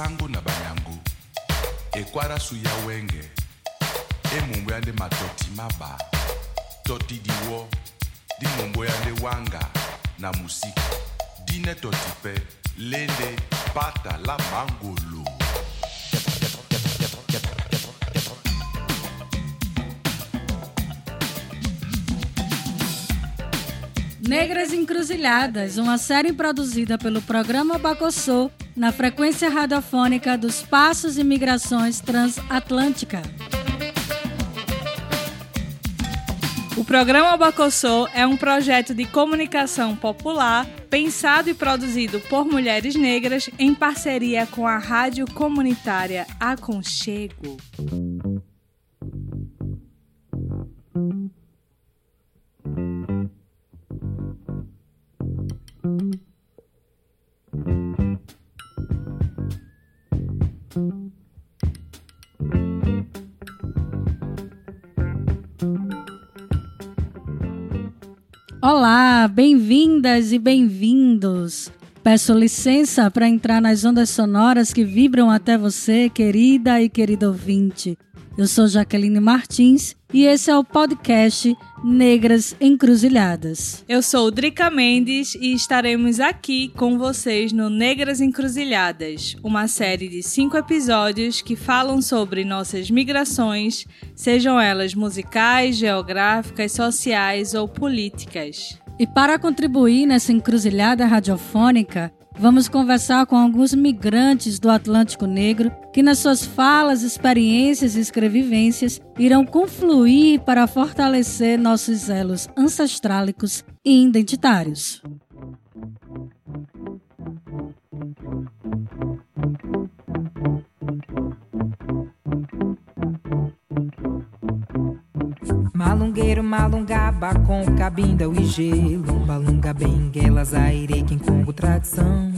basango na banyangu. Ekwarasu ya wenge. Emumbu yande matoti maba. Toti diwo di mumbu yande wanga na musiki. Dine toti pe lende pata la mangolo. Negras Encruzilhadas, uma série produzida pelo programa Bacossô na frequência radiofônica dos Passos e Migrações Transatlântica. O programa Bacossô é um projeto de comunicação popular pensado e produzido por mulheres negras em parceria com a rádio comunitária Aconchego. Olá, bem-vindas e bem-vindos. Peço licença para entrar nas ondas sonoras que vibram até você, querida e querido ouvinte. Eu sou Jaqueline Martins e esse é o podcast Negras Encruzilhadas. Eu sou Drica Mendes e estaremos aqui com vocês no Negras Encruzilhadas, uma série de cinco episódios que falam sobre nossas migrações, sejam elas musicais, geográficas, sociais ou políticas. E para contribuir nessa encruzilhada radiofônica, Vamos conversar com alguns migrantes do Atlântico Negro que, nas suas falas, experiências e escrevivências, irão confluir para fortalecer nossos elos ancestrálicos e identitários. Malungueiro, malungaba com cabinda e gelo. Balunga, benguelas, aire, quem congo, tradição.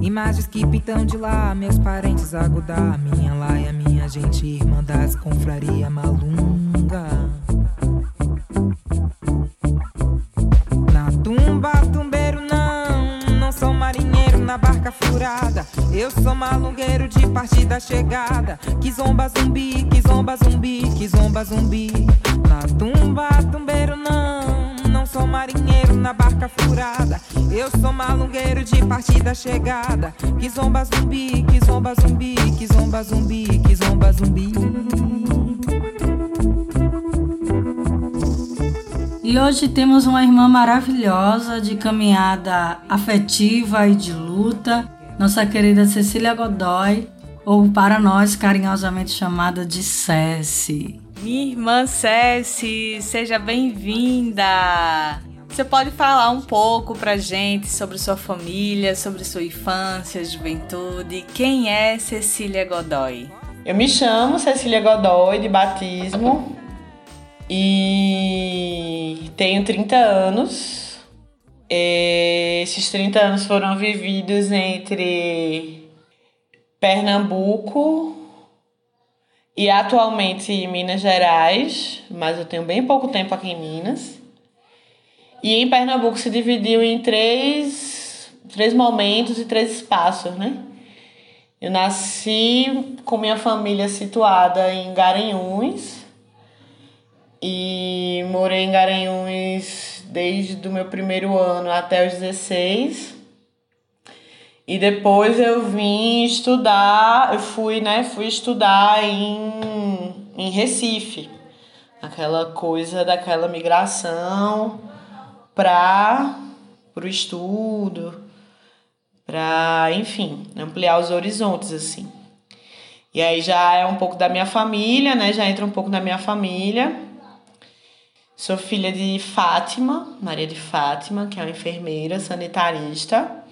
Imagens que pintam de lá, meus parentes agudar Minha laia, minha gente, irmã das confraria malunga eu sou malungueiro de partida chegada. Que zomba zumbi, que zomba zumbi, que zomba zumbi. Na tumba, tumbeiro não. Não sou marinheiro na barca furada. Eu sou malungueiro de partida chegada. Que zomba zumbi, que zomba zumbi, que zomba zumbi, que zomba zumbi. E hoje temos uma irmã maravilhosa de caminhada afetiva e de luta nossa querida Cecília Godoy, ou para nós carinhosamente chamada de Ceci. Minha irmã Ceci, seja bem-vinda! Você pode falar um pouco pra gente sobre sua família, sobre sua infância, juventude? Quem é Cecília Godoy? Eu me chamo Cecília Godoy, de batismo, e tenho 30 anos. Esses 30 anos foram vividos entre Pernambuco e atualmente Minas Gerais, mas eu tenho bem pouco tempo aqui em Minas. E em Pernambuco se dividiu em três, três momentos e três espaços, né? Eu nasci com minha família situada em Garanhuns e morei em Garanhuns desde o meu primeiro ano até os 16. E depois eu vim estudar, eu fui, né, fui estudar em, em Recife. Aquela coisa daquela migração para o estudo, para, enfim, ampliar os horizontes assim. E aí já é um pouco da minha família, né? Já entra um pouco da minha família. Sou filha de Fátima, Maria de Fátima, que é uma enfermeira sanitarista,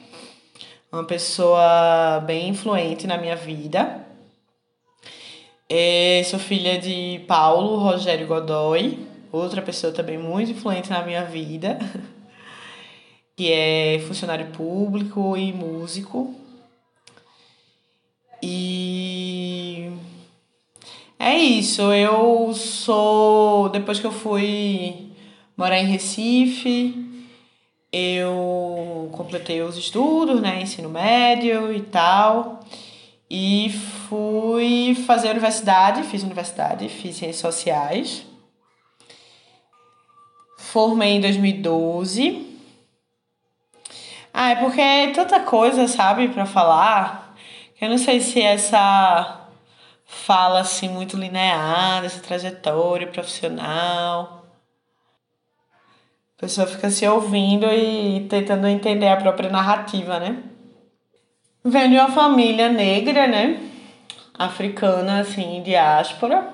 uma pessoa bem influente na minha vida. E é, sou filha de Paulo Rogério Godoy, outra pessoa também muito influente na minha vida, que é funcionário público e músico. E é isso, eu sou. Depois que eu fui morar em Recife, eu completei os estudos, né, ensino médio e tal, e fui fazer universidade, fiz universidade, fiz ciências sociais. Formei em 2012. Ah, é porque é tanta coisa, sabe, para falar, eu não sei se essa fala assim muito linear, dessa trajetória profissional a pessoa fica se ouvindo e tentando entender a própria narrativa, né? Venho de uma família negra, né? Africana, assim, diáspora.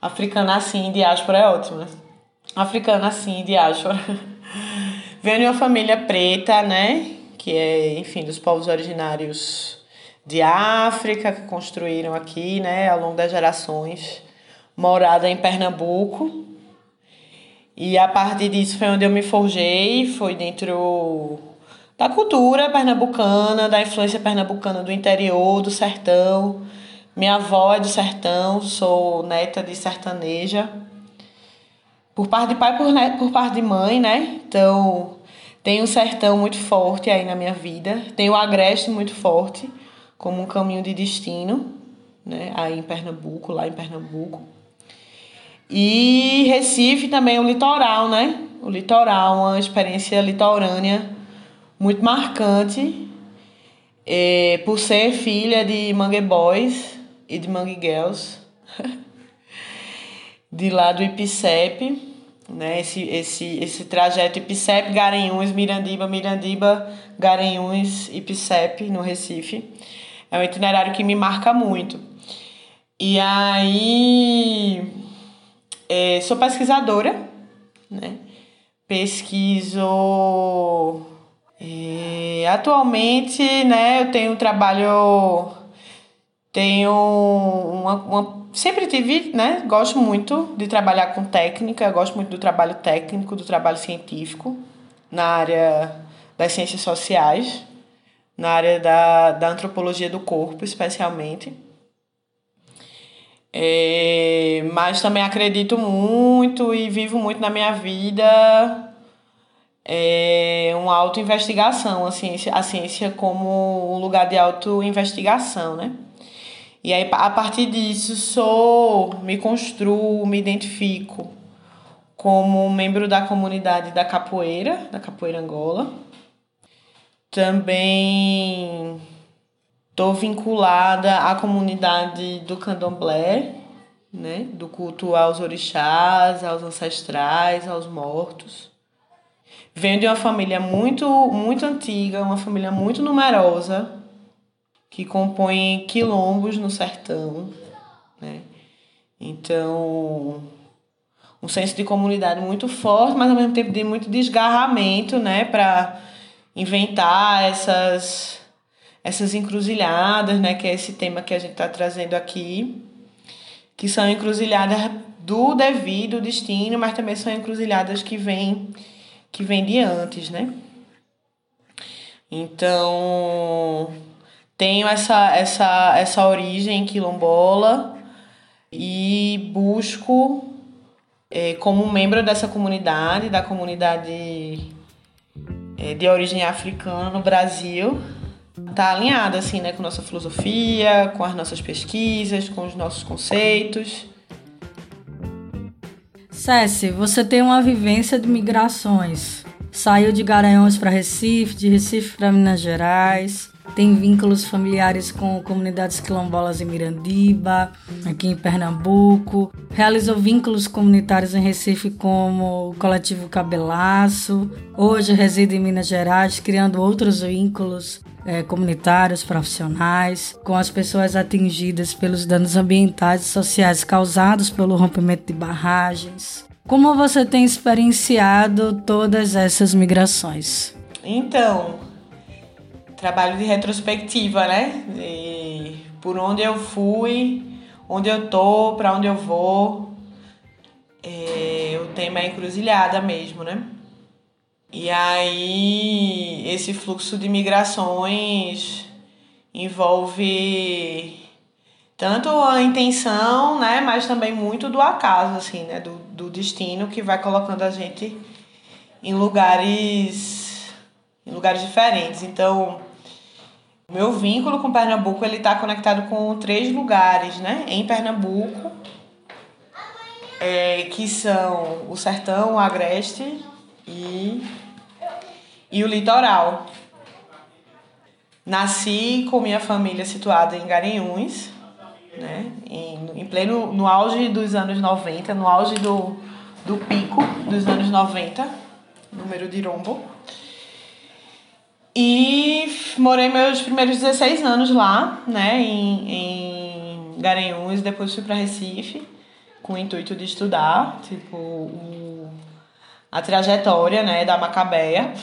Africana, assim, diáspora é ótimo, né? Africana, assim, diáspora. Venho de uma família preta, né? Que é, enfim, dos povos originários de África, que construíram aqui, né? Ao longo das gerações. Morada em Pernambuco, e a partir disso foi onde eu me forjei, foi dentro da cultura pernambucana, da influência pernambucana do interior, do sertão. Minha avó é do sertão, sou neta de sertaneja. Por parte de pai, por, por parte de mãe, né? Então, tem um sertão muito forte aí na minha vida. Tem o agreste muito forte, como um caminho de destino, né? Aí em Pernambuco, lá em Pernambuco. E Recife também, o litoral, né? O litoral, uma experiência litorânea muito marcante, é, por ser filha de Mangue Boys e de Mangue Girls, de lá do IPCEP, né? Esse, esse, esse trajeto IPCEP, Garanhuns, Mirandiba, Mirandiba, Garanhuns, IPCEP, no Recife. É um itinerário que me marca muito. E aí é, sou pesquisadora, né? Pesquiso. É, atualmente, né, eu tenho trabalho. Tenho uma, uma. Sempre tive, né? Gosto muito de trabalhar com técnica, gosto muito do trabalho técnico, do trabalho científico, na área das ciências sociais, na área da, da antropologia do corpo, especialmente. É, mas também acredito muito e vivo muito na minha vida é, uma auto-investigação, a ciência, a ciência como um lugar de auto-investigação, né? E aí, a partir disso, sou, me construo, me identifico como membro da comunidade da capoeira, da capoeira Angola. Também Estou vinculada à comunidade do candomblé, né? do culto aos orixás, aos ancestrais, aos mortos. Venho de uma família muito, muito antiga, uma família muito numerosa, que compõe quilombos no sertão. Né? Então, um senso de comunidade muito forte, mas ao mesmo tempo de muito desgarramento né? para inventar essas essas encruzilhadas, né, que é esse tema que a gente está trazendo aqui, que são encruzilhadas do devido destino, mas também são encruzilhadas que vêm que vem de antes, né? Então, tenho essa essa essa origem quilombola e busco é, como membro dessa comunidade, da comunidade de origem africana no Brasil, tá alinhada assim, né, com nossa filosofia, com as nossas pesquisas, com os nossos conceitos. Cési, você tem uma vivência de migrações. Saiu de Garanhuns para Recife, de Recife para Minas Gerais. Tem vínculos familiares com comunidades quilombolas em Mirandiba, aqui em Pernambuco. Realizou vínculos comunitários em Recife como o coletivo Cabelaço. Hoje reside em Minas Gerais, criando outros vínculos é, comunitários, profissionais, com as pessoas atingidas pelos danos ambientais e sociais causados pelo rompimento de barragens. Como você tem experienciado todas essas migrações? Então, trabalho de retrospectiva, né? E por onde eu fui, onde eu tô, para onde eu vou. É, o tema é encruzilhada mesmo, né? E aí esse fluxo de migrações envolve tanto a intenção, né, mas também muito do acaso, assim, né, do, do destino que vai colocando a gente em lugares em lugares diferentes. Então, meu vínculo com Pernambuco ele está conectado com três lugares, né? Em Pernambuco, é, que são o sertão, o agreste e, e o litoral. Nasci com minha família situada em Garanhuns, né? Em, em pleno no auge dos anos 90, no auge do, do pico dos anos 90, número de rombo. E morei meus primeiros 16 anos lá, né, em, em Garanhuns, depois fui para Recife com o intuito de estudar, tipo, o, a trajetória, né, da Macabeia,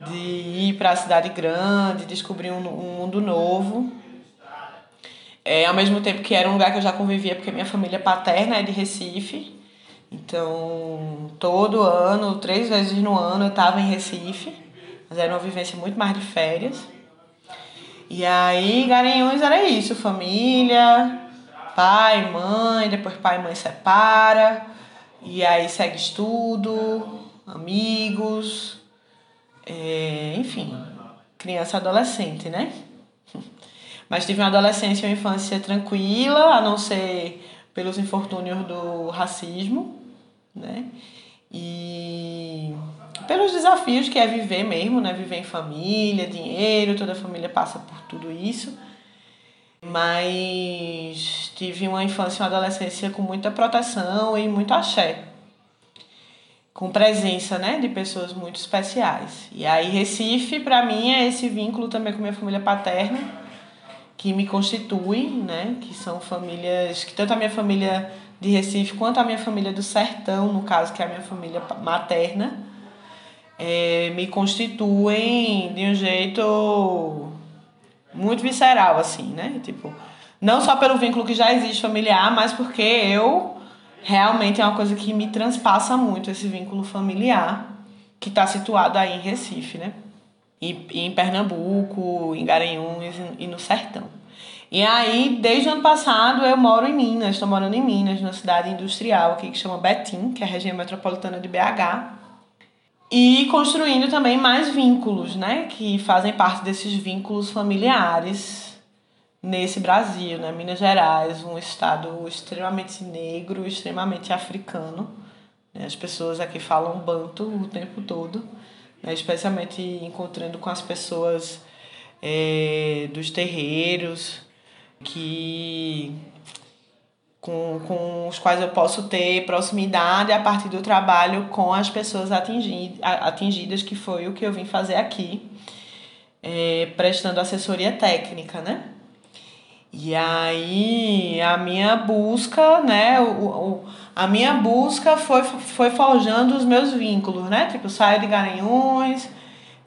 de ir para a cidade grande, descobrir um, um mundo novo. É, ao mesmo tempo que era um lugar que eu já convivia, porque minha família paterna é de Recife. Então, todo ano, três vezes no ano, eu estava em Recife. Mas era uma vivência muito mais de férias. E aí, Garanhuns era isso: família, pai, mãe, depois pai e mãe separa. E aí segue estudo, amigos, é, enfim, criança adolescente, né? Mas tive uma adolescência e uma infância tranquila, a não ser pelos infortúnios do racismo, né? E pelos desafios que é viver mesmo, né? Viver em família, dinheiro, toda a família passa por tudo isso. Mas tive uma infância e uma adolescência com muita proteção e muito axé com presença, né, de pessoas muito especiais. E aí Recife, para mim, é esse vínculo também com minha família paterna, que me constitui, né, que são famílias, que tanto a minha família de Recife quanto a minha família do sertão, no caso, que é a minha família materna, é, me constituem de um jeito muito visceral, assim, né? Tipo, não só pelo vínculo que já existe familiar, mas porque eu realmente é uma coisa que me transpassa muito esse vínculo familiar que está situado aí em Recife, né? E, e em Pernambuco, em Garanhuns e, no Sertão. E aí, desde o ano passado, eu moro em Minas, estou morando em Minas, numa cidade industrial aqui que chama Betim, que é a região metropolitana de BH. E construindo também mais vínculos, né? Que fazem parte desses vínculos familiares nesse Brasil, né? Minas Gerais, um estado extremamente negro, extremamente africano. Né? As pessoas aqui falam banto o tempo todo, né? especialmente encontrando com as pessoas é, dos terreiros, que com, com os quais eu posso ter proximidade a partir do trabalho com as pessoas atingidas, atingidas que foi o que eu vim fazer aqui, é, prestando assessoria técnica, né? E aí a minha busca, né, o, o, a minha busca foi, foi forjando os meus vínculos, né? Tipo, saio de Garanhuns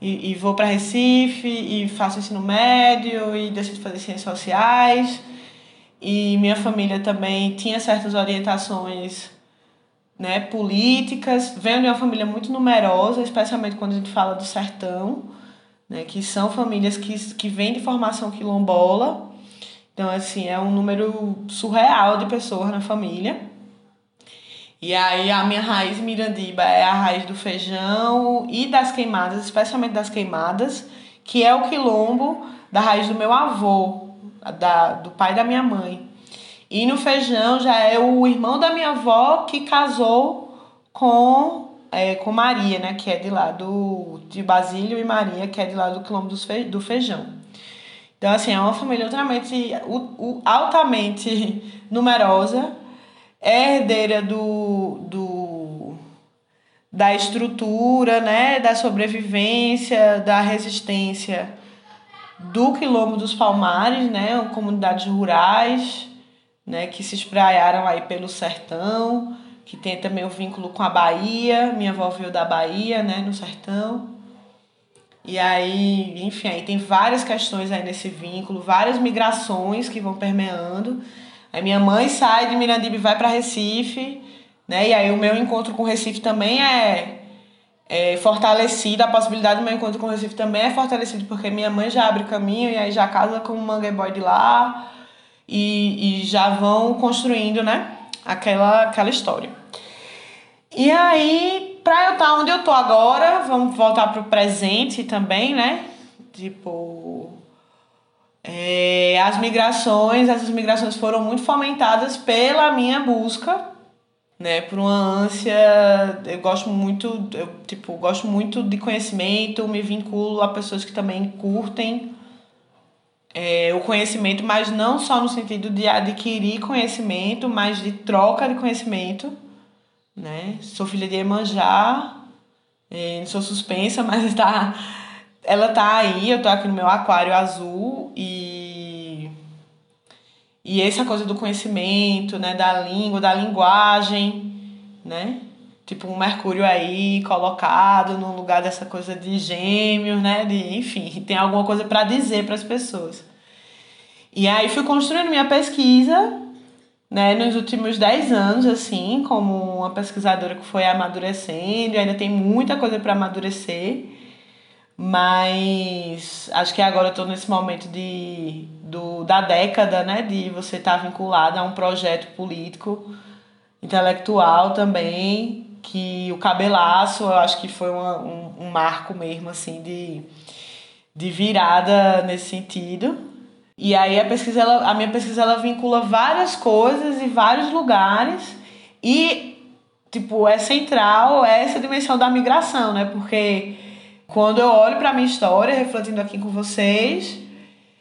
e, e vou para Recife e faço ensino médio e decido fazer ciências sociais. E minha família também tinha certas orientações né, políticas. Venho de uma família muito numerosa, especialmente quando a gente fala do sertão, né, que são famílias que, que vêm de formação quilombola então, assim, é um número surreal de pessoas na família. E aí a minha raiz mirandiba é a raiz do feijão e das queimadas, especialmente das queimadas, que é o quilombo da raiz do meu avô, da, do pai da minha mãe. E no feijão já é o irmão da minha avó que casou com, é, com Maria, né? Que é de lá do, de Basílio e Maria, que é de lá do quilombo do feijão. Então, assim, é uma família altamente, altamente numerosa, é herdeira do, do, da estrutura, né, da sobrevivência, da resistência do Quilombo dos Palmares, né, comunidades rurais, né, que se espraiaram aí pelo sertão, que tem também o vínculo com a Bahia, minha avó veio da Bahia, né, no sertão. E aí, enfim, aí tem várias questões aí nesse vínculo, várias migrações que vão permeando. Aí minha mãe sai de Mirandiba e vai para Recife, né? E aí o meu encontro com Recife também é, é fortalecido, a possibilidade do meu encontro com Recife também é fortalecido porque minha mãe já abre caminho e aí já casa com o Mangue Boy de lá e, e já vão construindo, né? Aquela, aquela história. E aí pra eu estar onde eu tô agora, vamos voltar pro presente também, né? Tipo. É, as migrações, essas migrações foram muito fomentadas pela minha busca, né? Por uma ânsia. Eu gosto muito, eu, tipo, gosto muito de conhecimento, me vinculo a pessoas que também curtem é, o conhecimento, mas não só no sentido de adquirir conhecimento, mas de troca de conhecimento. Né? Sou filha de Emanjá, é, não sou suspensa, mas tá, ela tá aí, eu tô aqui no meu aquário azul e, e essa coisa do conhecimento, né, da língua, da linguagem, né? Tipo um Mercúrio aí colocado no lugar dessa coisa de gêmeos, né? De, enfim, tem alguma coisa para dizer para as pessoas. E aí fui construindo minha pesquisa, né, nos últimos 10 anos, assim, como uma pesquisadora que foi amadurecendo, ainda tem muita coisa para amadurecer. Mas acho que agora eu estou nesse momento de, do, da década, né, de você estar tá vinculada a um projeto político, intelectual também, que o cabelaço eu acho que foi uma, um, um marco mesmo assim de, de virada nesse sentido. E aí a pesquisa ela, a minha pesquisa ela vincula várias coisas e vários lugares e tipo é central essa dimensão da migração, né? Porque quando eu olho para minha história, refletindo aqui com vocês,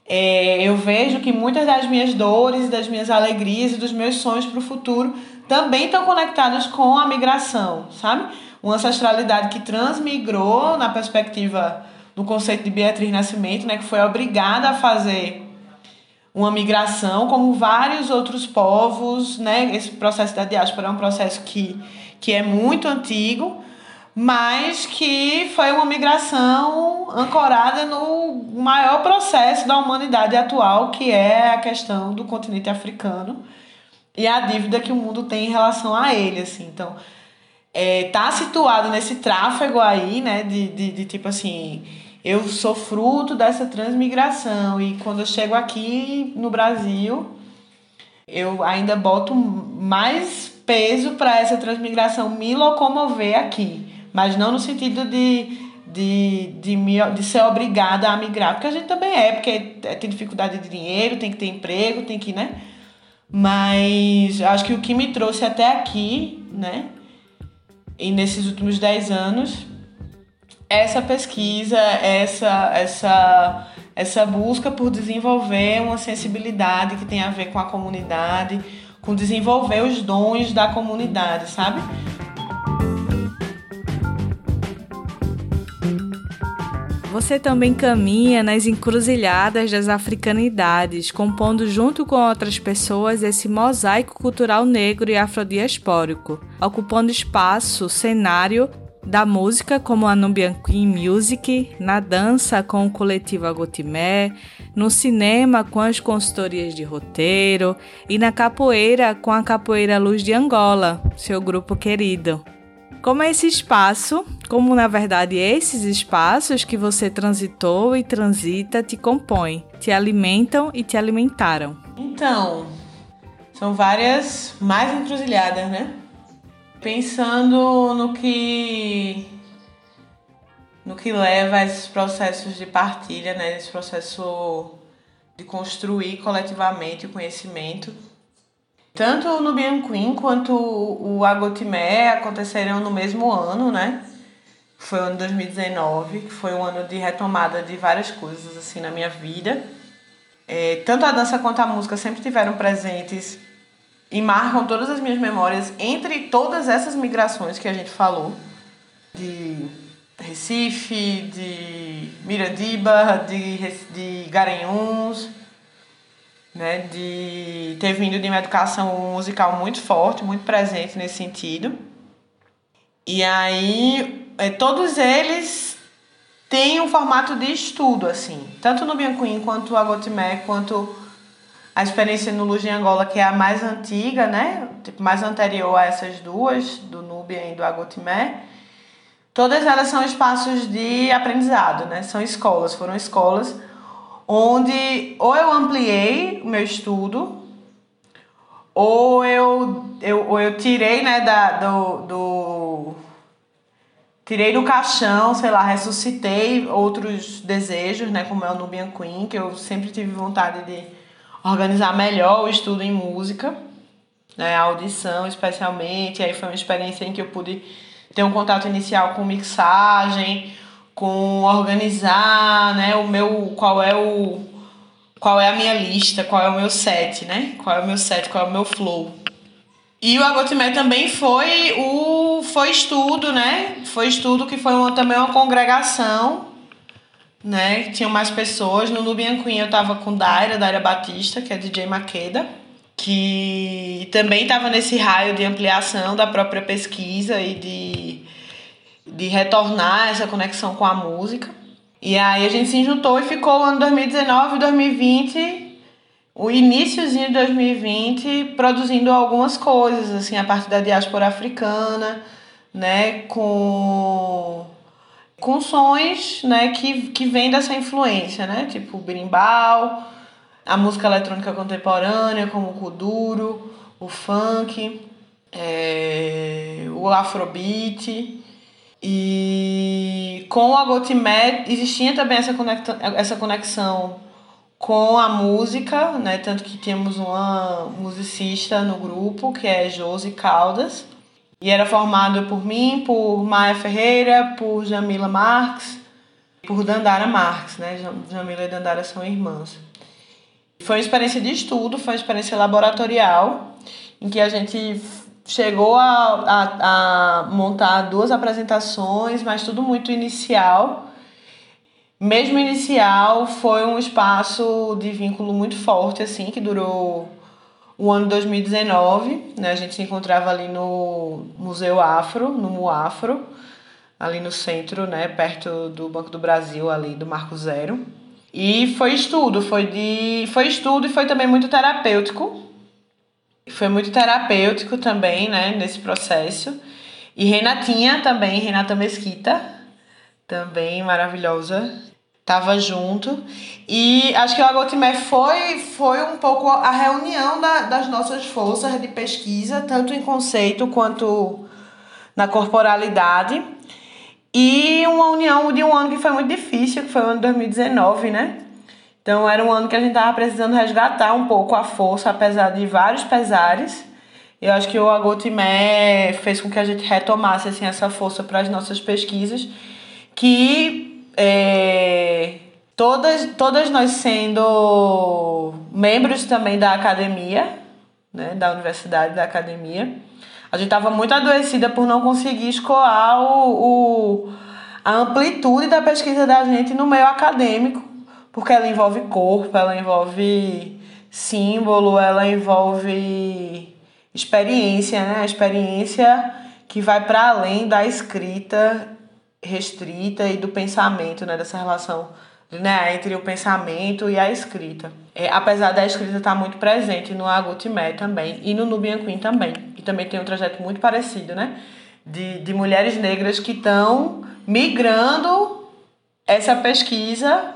é, eu vejo que muitas das minhas dores, das minhas alegrias e dos meus sonhos para o futuro também estão conectados com a migração, sabe? Uma ancestralidade que transmigrou na perspectiva do conceito de Beatriz Nascimento, né, que foi obrigada a fazer uma migração, como vários outros povos, né? Esse processo da diáspora é um processo que, que é muito antigo, mas que foi uma migração ancorada no maior processo da humanidade atual, que é a questão do continente africano e a dívida que o mundo tem em relação a ele, assim. Então, é, tá situado nesse tráfego aí, né, de, de, de tipo assim, eu sou fruto dessa transmigração e quando eu chego aqui no Brasil, eu ainda boto mais peso para essa transmigração me locomover aqui, mas não no sentido de de, de, me, de ser obrigada a migrar, porque a gente também é, porque tem dificuldade de dinheiro, tem que ter emprego, tem que, né? Mas acho que o que me trouxe até aqui, né, e nesses últimos 10 anos, essa pesquisa, essa, essa, essa busca por desenvolver uma sensibilidade que tem a ver com a comunidade, com desenvolver os dons da comunidade, sabe? Você também caminha nas encruzilhadas das africanidades, compondo junto com outras pessoas esse mosaico cultural negro e afrodiaspórico, ocupando espaço, cenário da música como a Nubian Queen Music, na dança com o coletivo Agotimé, no cinema com as consultorias de roteiro e na capoeira com a Capoeira Luz de Angola, seu grupo querido. Como é esse espaço, como na verdade esses espaços que você transitou e transita te compõem, te alimentam e te alimentaram? Então, são várias mais encruzilhadas, né? Pensando no que no que leva a esses processos de partilha, né? Esse processo de construir coletivamente o conhecimento tanto o Nubian Queen quanto o Agotimé aconteceram no mesmo ano, né? Foi o ano 2019, que foi um ano de retomada de várias coisas assim na minha vida. É, tanto a dança quanto a música sempre tiveram presentes e marcam todas as minhas memórias entre todas essas migrações que a gente falou de Recife, de Miradiba, de, de Garanhuns né, de ter vindo de uma educação musical muito forte, muito presente nesse sentido. E aí, é, todos eles têm um formato de estudo, assim, tanto no Biancuim quanto a Gotimé, quanto a experiência no Luz de Angola, que é a mais antiga, né, tipo, mais anterior a essas duas, do Núbia e do Agotimé. Todas elas são espaços de aprendizado, né? São escolas, foram escolas onde ou eu ampliei o meu estudo, ou eu, eu, ou eu tirei né, da, do, do, tirei do caixão, sei lá, ressuscitei outros desejos, né, como é o Nubian Queen, que eu sempre tive vontade de organizar melhor o estudo em música, né, audição especialmente, aí foi uma experiência em que eu pude ter um contato inicial com mixagem, com organizar, né, o meu, qual é o, qual é a minha lista, qual é o meu set, né, qual é o meu set, qual é o meu flow. E o Agotimé também foi o foi estudo, né? Foi estudo que foi uma, também uma congregação, né? Tinham mais pessoas. No Nubian Queen eu tava com Daira, Daira Batista, que é DJ Maqueda, que também estava nesse raio de ampliação da própria pesquisa e de, de retornar essa conexão com a música. E aí a gente se juntou e ficou o ano 2019 e 2020 o iníciozinho de 2020 produzindo algumas coisas, assim, a partir da diáspora africana, né, com com sons, né, que, que vem dessa influência, né, tipo berimbau, a música eletrônica contemporânea, como o kuduro, o funk, é, o afrobeat, e com a Gotimet existia também essa, conecta, essa conexão com a música, né? Tanto que temos uma musicista no grupo, que é Josi Caldas. E era formado por mim, por Maia Ferreira, por Jamila Marques, por Dandara Marques, né? Jamila e Dandara são irmãs. Foi uma experiência de estudo, foi uma experiência laboratorial, em que a gente chegou a, a, a montar duas apresentações, mas tudo muito inicial mesmo inicial, foi um espaço de vínculo muito forte, assim, que durou o ano 2019. Né? A gente se encontrava ali no Museu Afro, no Muafro, ali no centro, né? perto do Banco do Brasil, ali do Marco Zero. E foi estudo, foi de. Foi estudo e foi também muito terapêutico. Foi muito terapêutico também, né, nesse processo. E Renatinha também, Renata Mesquita, também maravilhosa, tava junto. E acho que o Agotimé foi, foi um pouco a reunião da, das nossas forças de pesquisa, tanto em conceito quanto na corporalidade. E uma união de um ano que foi muito difícil, que foi o ano de 2019, né? Então era um ano que a gente tava precisando resgatar um pouco a força, apesar de vários pesares. Eu acho que o Agotimé fez com que a gente retomasse assim, essa força para as nossas pesquisas, que é, todas, todas nós sendo membros também da academia, né, da universidade, da academia, a gente estava muito adoecida por não conseguir escoar o, o, a amplitude da pesquisa da gente no meio acadêmico, porque ela envolve corpo, ela envolve símbolo, ela envolve experiência, né? A experiência que vai para além da escrita restrita e do pensamento, né, dessa relação né, entre o pensamento e a escrita. É, apesar da escrita estar muito presente no Agutimé também e no Nubian Queen também, que também tem um trajeto muito parecido, né, de, de mulheres negras que estão migrando essa pesquisa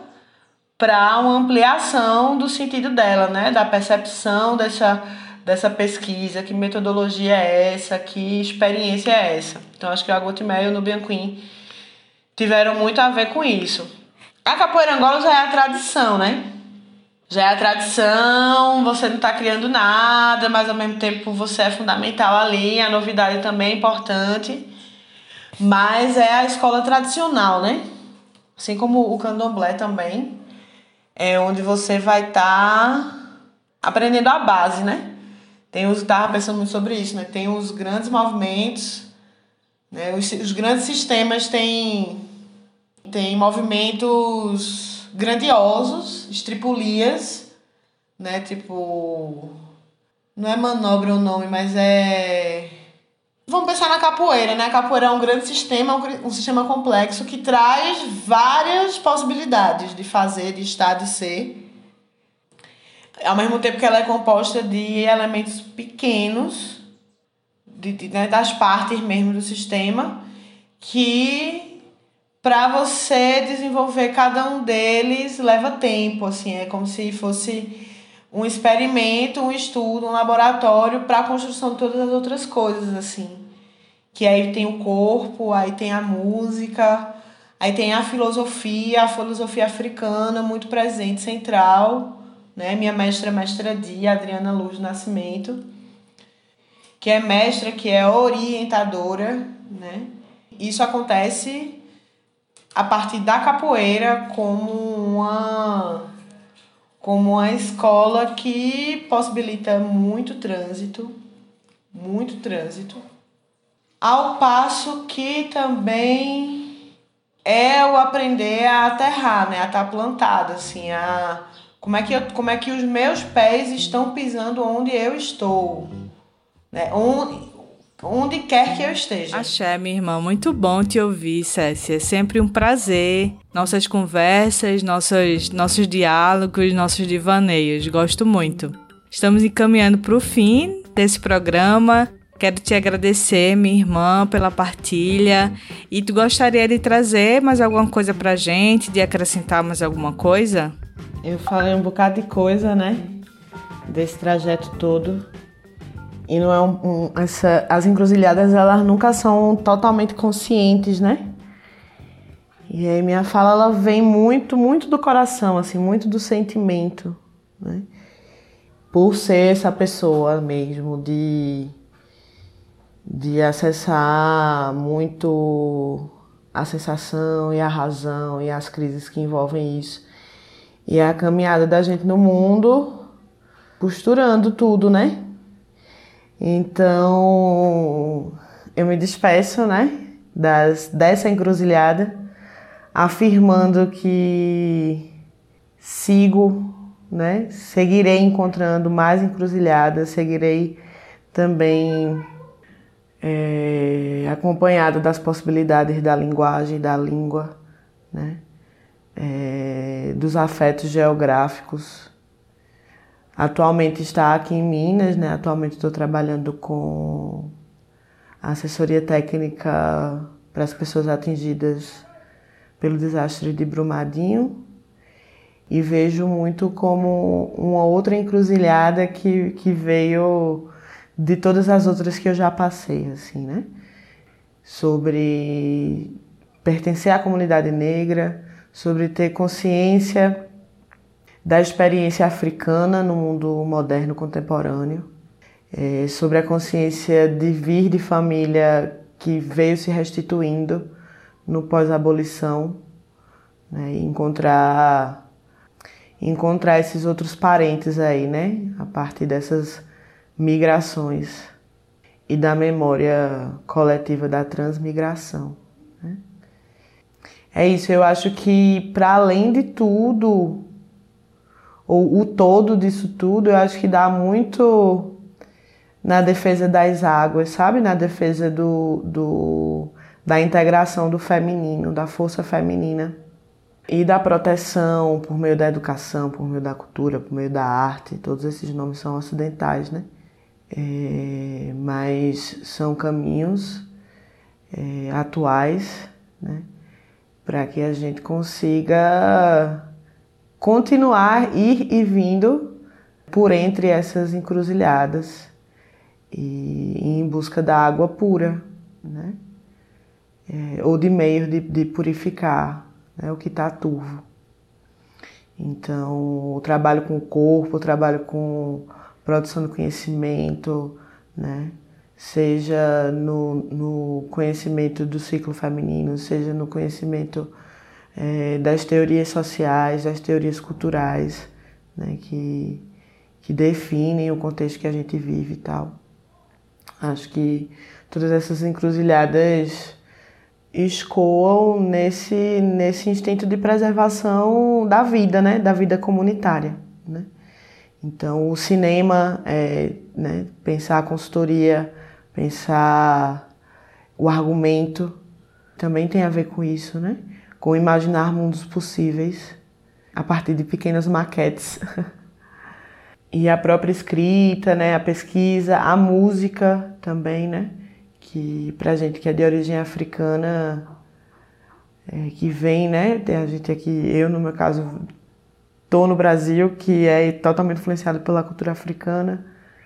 para uma ampliação do sentido dela, né, da percepção dessa dessa pesquisa, que metodologia é essa, que experiência é essa. Então acho que o Agutimé e o Nubian Queen tiveram muito a ver com isso. A capoeira angola já é a tradição, né? Já é a tradição, você não está criando nada, mas ao mesmo tempo você é fundamental ali, a novidade também é importante. Mas é a escola tradicional, né? Assim como o candomblé também, é onde você vai estar tá aprendendo a base, né? Tem os, tava pensando muito sobre isso, né? Tem os grandes movimentos, né? Os, os grandes sistemas têm tem movimentos grandiosos, estripulias, né? Tipo. Não é manobra o nome, mas é. Vamos pensar na capoeira, né? A capoeira é um grande sistema, um sistema complexo que traz várias possibilidades de fazer, de estar, de ser. Ao mesmo tempo que ela é composta de elementos pequenos, de, de né, das partes mesmo do sistema, que para você desenvolver cada um deles leva tempo, assim, é como se fosse um experimento, um estudo, um laboratório para a construção de todas as outras coisas, assim, que aí tem o corpo, aí tem a música, aí tem a filosofia, a filosofia africana muito presente, central, né? Minha mestra, mestra Dia, Adriana Luz Nascimento, que é mestra, que é orientadora, né? Isso acontece a partir da capoeira como uma como uma escola que possibilita muito trânsito, muito trânsito, ao passo que também é o aprender a aterrar, né, a estar plantado, assim, a como é que eu, como é que os meus pés estão pisando onde eu estou, né, onde, onde quer que eu esteja. Axé, minha irmã, muito bom te ouvir, Cécia. É sempre um prazer. Nossas conversas, nossos, nossos diálogos, nossos divaneios. Gosto muito. Estamos encaminhando para o fim desse programa. Quero te agradecer, minha irmã, pela partilha. E tu gostaria de trazer mais alguma coisa pra gente, de acrescentar mais alguma coisa? Eu falei um bocado de coisa, né? Desse trajeto todo. E não é um, um, essa, as encruzilhadas elas nunca são totalmente conscientes, né? E aí minha fala ela vem muito, muito do coração, assim, muito do sentimento, né? Por ser essa pessoa mesmo de de acessar muito a sensação e a razão e as crises que envolvem isso. E a caminhada da gente no mundo costurando tudo, né? Então, eu me despeço, né, das, dessa encruzilhada, afirmando que sigo, né, seguirei encontrando mais encruzilhadas, seguirei também é, acompanhado das possibilidades da linguagem, da língua, né, é, dos afetos geográficos, Atualmente está aqui em Minas, né? Atualmente estou trabalhando com assessoria técnica para as pessoas atingidas pelo desastre de Brumadinho e vejo muito como uma outra encruzilhada que, que veio de todas as outras que eu já passei, assim, né? Sobre pertencer à comunidade negra, sobre ter consciência da experiência africana no mundo moderno contemporâneo, é, sobre a consciência de vir de família que veio se restituindo no pós-abolição, né, encontrar encontrar esses outros parentes aí, né, a partir dessas migrações e da memória coletiva da transmigração. Né? É isso, eu acho que para além de tudo, o todo disso tudo, eu acho que dá muito na defesa das águas, sabe? Na defesa do, do, da integração do feminino, da força feminina e da proteção por meio da educação, por meio da cultura, por meio da arte. Todos esses nomes são ocidentais, né? É, mas são caminhos é, atuais, né? Para que a gente consiga continuar ir e vindo por entre essas encruzilhadas e em busca da água pura, né? É, ou de meios de, de purificar né? o que está turvo. Então, o trabalho com o corpo, o trabalho com produção do conhecimento, né? seja no, no conhecimento do ciclo feminino, seja no conhecimento é, das teorias sociais, das teorias culturais, né, que, que definem o contexto que a gente vive e tal. Acho que todas essas encruzilhadas escoam nesse, nesse instinto de preservação da vida, né, da vida comunitária. Né? Então, o cinema, é, né, pensar a consultoria, pensar o argumento, também tem a ver com isso, né? Com imaginar mundos possíveis a partir de pequenas maquetes. e a própria escrita, né, a pesquisa, a música também, né, que pra gente que é de origem africana, é, que vem, né, tem a gente aqui, eu no meu caso, tô no Brasil, que é totalmente influenciado pela cultura africana,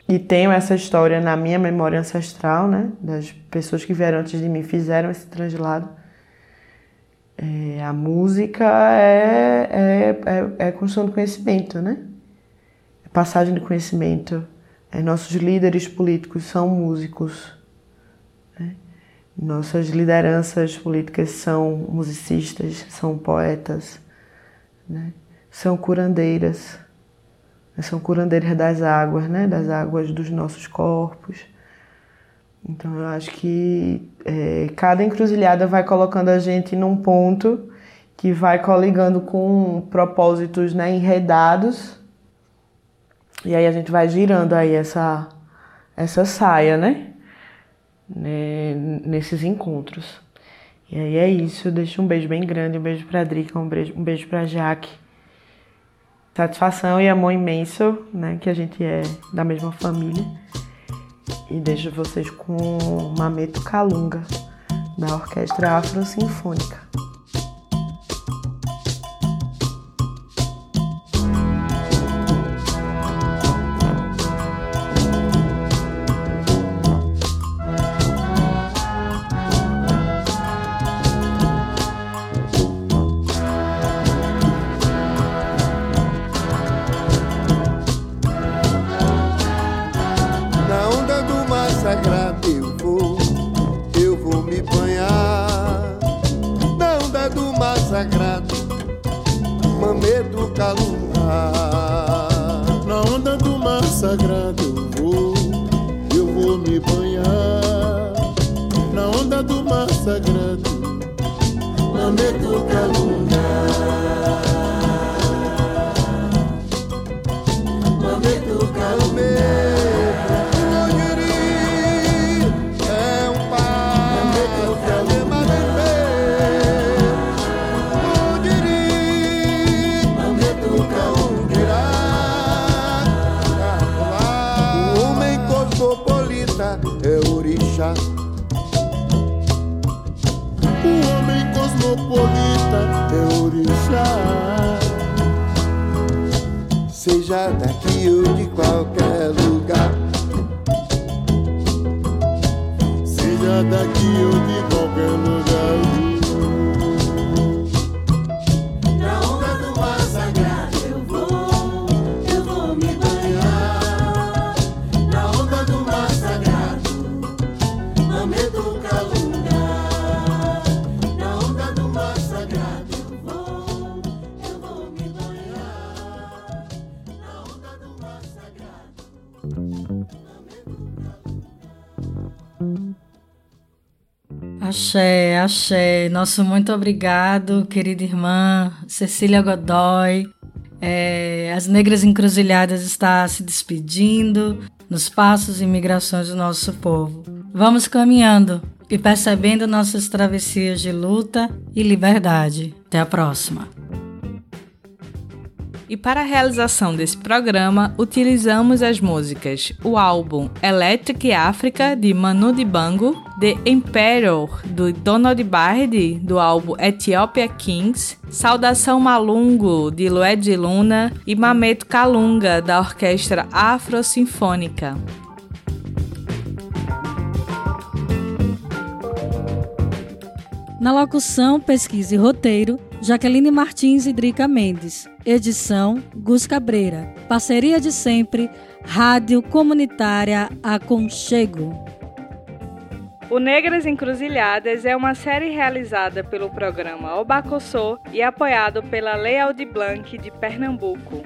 e tenho essa história na minha memória ancestral, né? Das pessoas que vieram antes de mim fizeram esse translado. É, a música é, é, é, é construção do conhecimento, né? É passagem de conhecimento. É, nossos líderes políticos são músicos. Né? Nossas lideranças políticas são musicistas, são poetas, né? são curandeiras são curandeiras das águas, né? Das águas dos nossos corpos. Então eu acho que é, cada encruzilhada vai colocando a gente num ponto que vai coligando com propósitos né, enredados. E aí a gente vai girando aí essa, essa saia, né? né? Nesses encontros. E aí é isso. Eu deixo um beijo bem grande, um beijo pra Drica, um beijo, um beijo pra Jaque satisfação e amor imenso, né, que a gente é da mesma família. E deixo vocês com Mameto Calunga, da Orquestra Afro Sinfônica. Axé, axé. Nosso muito obrigado, querida irmã Cecília Godoy. É, as Negras Encruzilhadas está se despedindo nos passos e migrações do nosso povo. Vamos caminhando e percebendo nossas travessias de luta e liberdade. Até a próxima. E para a realização desse programa, utilizamos as músicas, o álbum Electric Africa, de Manu Dibango, The Emperor, do Donald Byrd, do álbum Ethiopia Kings, Saudação Malungo, de Lued Luna, e Mameto Kalunga, da Orquestra Afro Sinfônica. Na locução, pesquisa e roteiro, Jaqueline Martins e Drica Mendes. Edição Gus Cabreira. Parceria de sempre, Rádio Comunitária Aconchego. O Negras Encruzilhadas é uma série realizada pelo programa Obacossô e apoiado pela Lei Aldir Blanc de Pernambuco.